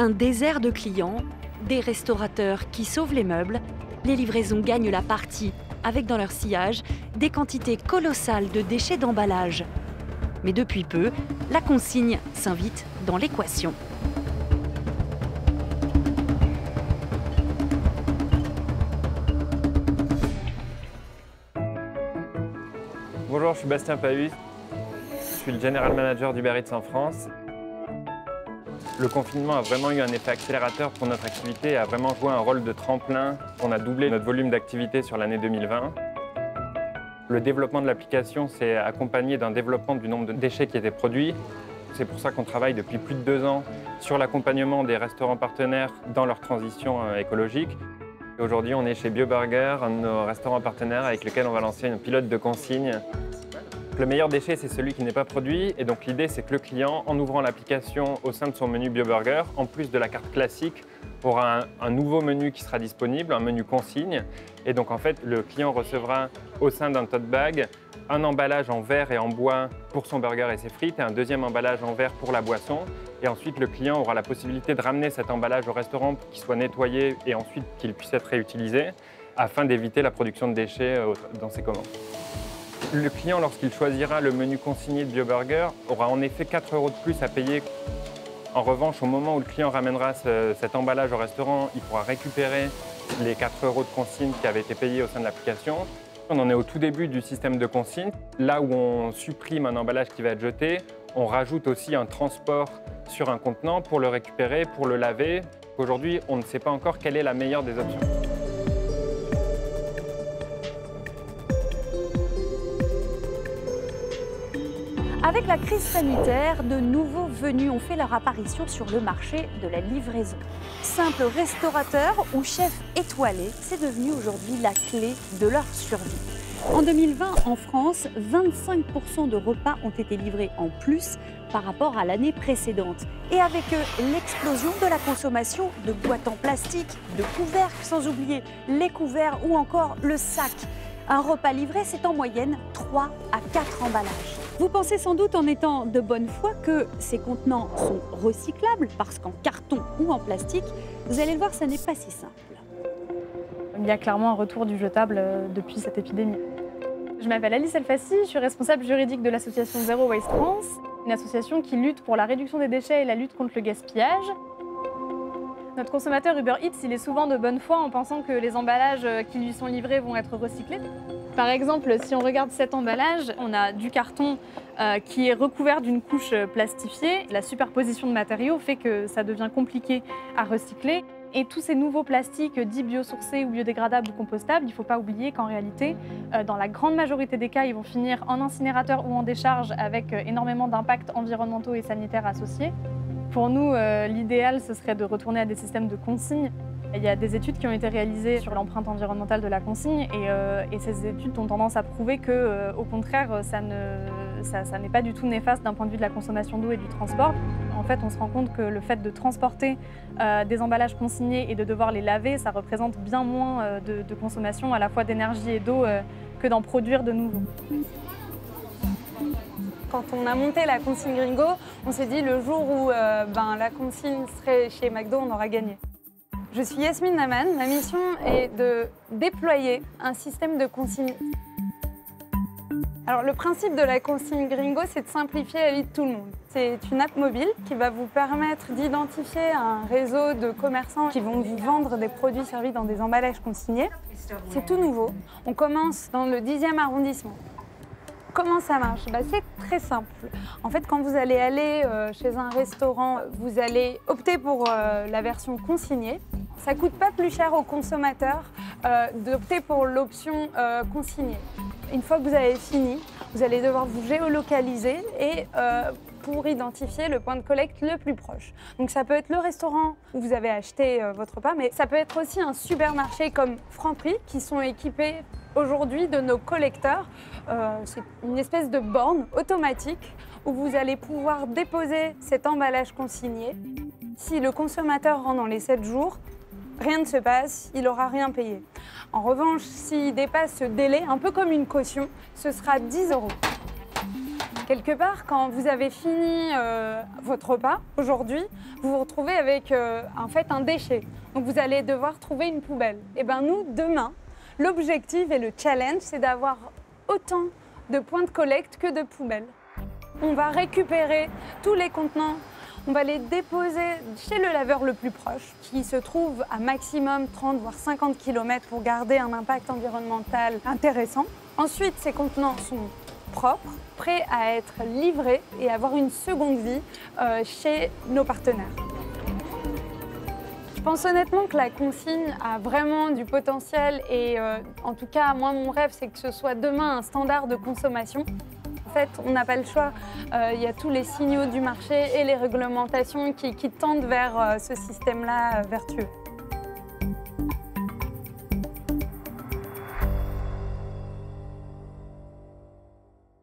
Un désert de clients, des restaurateurs qui sauvent les meubles, les livraisons gagnent la partie avec dans leur sillage des quantités colossales de déchets d'emballage. Mais depuis peu, la consigne s'invite dans l'équation. Bonjour, je suis Bastien Paus. Je suis le General Manager d'Uber Eats en France. Le confinement a vraiment eu un effet accélérateur pour notre activité et a vraiment joué un rôle de tremplin. On a doublé notre volume d'activité sur l'année 2020. Le développement de l'application s'est accompagné d'un développement du nombre de déchets qui étaient produits. C'est pour ça qu'on travaille depuis plus de deux ans sur l'accompagnement des restaurants partenaires dans leur transition euh, écologique. Aujourd'hui, on est chez BioBurger, un de nos restaurants partenaires avec lequel on va lancer une pilote de consigne. Le meilleur déchet, c'est celui qui n'est pas produit. Et donc l'idée, c'est que le client, en ouvrant l'application au sein de son menu BioBurger, en plus de la carte classique, aura un, nouveau menu qui sera disponible, un menu consigne. Et donc en fait, le client recevra au sein d'un tote bag un emballage en verre et en bois pour son burger et ses frites et un deuxième emballage en verre pour la boisson. Et ensuite, le client aura la possibilité de ramener cet emballage au restaurant pour qu'il soit nettoyé et ensuite qu'il puisse être réutilisé afin d'éviter la production de déchets euh, dans ses commandes. Le client, lorsqu'il choisira le menu consigné de BioBurger, aura en effet 4 euros de plus à payer. En revanche, au moment où le client ramènera ce, cet emballage au restaurant, il pourra récupérer les 4 euros de consigne qui avaient été payés au sein de l'application. On en est au tout début du système de consigne. Là où on supprime un emballage qui va être jeté, on rajoute aussi un transport sur un contenant pour le récupérer, pour le laver. Aujourd'hui, on ne sait pas encore quelle est la meilleure des options. Avec la crise sanitaire, de nouveaux venus ont fait leur apparition sur le marché de la livraison. Simple restaurateur ou chef étoilé, c'est devenu aujourd'hui la clé de leur survie. En 2020, en France, 25% de repas ont été livrés en plus par rapport à l'année précédente. Et avec eux, l'explosion de la consommation de boîtes en plastique, de couvercles, sans oublier les couverts ou encore le sac. Un repas livré, c'est en moyenne 3 à 4 emballages. Vous pensez sans doute en étant de bonne foi que ces contenants sont recyclables parce qu'en carton ou en plastique, vous allez le voir, ça n'est pas si simple. Il y a clairement un retour du jetable euh, depuis cette épidémie. Je m'appelle Alice Elfassi, je suis responsable juridique de l'association Zero Waste France, une association qui lutte pour la réduction des déchets et la lutte contre le gaspillage. Notre consommateur Uber Eats, il est souvent de bonne foi en pensant que les emballages qui lui sont livrés vont être recyclés. Par exemple, si on regarde cet emballage, on a du carton euh, qui est recouvert d'une couche plastifiée. La superposition de matériaux fait que ça devient compliqué à recycler. Et tous ces nouveaux plastiques dits biosourcés ou biodégradables ou compostables, il ne faut pas oublier qu'en réalité, euh, dans la grande majorité des cas, ils vont finir en incinérateur ou en décharge avec euh, énormément d'impacts environnementaux et sanitaires associés. Pour nous, euh, l'idéal, ce serait de retourner à des systèmes de consigne. Il y a des études qui ont été réalisées sur l'empreinte environnementale de la consigne et, euh, ces études ont tendance à prouver que, euh, au contraire, ça n'est pas du tout néfaste d'un point de vue de la consommation d'eau et du transport. En fait, on se rend compte que le fait de transporter des emballages consignés et de devoir les laver, ça représente bien moins de, de, consommation à la fois d'énergie et d'eau que d'en produire de nouveau. Quand on a monté la consigne Gringo, on s'est dit le jour où euh, ben, la consigne serait chez McDo, on aura gagné. Je suis Yasmine Naman. Ma mission est de déployer un système de consigne. Alors, le principe de la consigne Gringo, c'est de simplifier la vie de tout le monde. C'est une app mobile qui va vous permettre d'identifier un réseau de commerçants qui vont vous vendre des produits servis dans des emballages consignés. C'est tout nouveau. On commence dans le 10e arrondissement. Comment ça marche bah, C'est très simple. En fait, quand vous allez aller euh, chez un restaurant, vous allez opter pour euh, la version consignée. Ça coûte pas plus cher au consommateur euh, d'opter pour l'option consignée. Une fois que vous avez fini, vous allez devoir vous géolocaliser et pour identifier le point de collecte le plus proche. Donc ça peut être le restaurant où vous avez acheté votre repas, mais ça peut être aussi un supermarché comme Franprix qui sont équipés aujourd'hui de nos collecteurs. Euh, c'est une espèce de borne automatique où vous allez pouvoir déposer cet emballage consigné. Si le consommateur rentre dans les 7 jours, rien ne se passe, il n'aura rien payé. En revanche, s'il dépasse ce délai, un peu comme une caution, ce sera 10 euros. Quelque part, quand vous avez fini euh, votre repas aujourd'hui, vous vous retrouvez avec euh, en fait un déchet. Donc vous allez devoir trouver une poubelle. Et bien nous, demain, l'objectif et le challenge, c'est d'avoir autant de points de collecte que de poubelles. On va récupérer tous les contenants, on va les déposer chez le laveur le plus proche, qui se trouve à maximum 30 voire 50 km pour garder un impact environnemental intéressant. Ensuite, ces contenants sont propres, prêts à être livrés et avoir une seconde vie euh, chez nos partenaires. Je pense honnêtement que la consigne a vraiment du potentiel et euh, en tout cas, moi, mon rêve, c'est que ce soit demain un standard de consommation. En fait, on n'a pas le choix. Euh, Il y a tous les signaux du marché et les réglementations qui, tendent vers euh, ce système-là vertueux.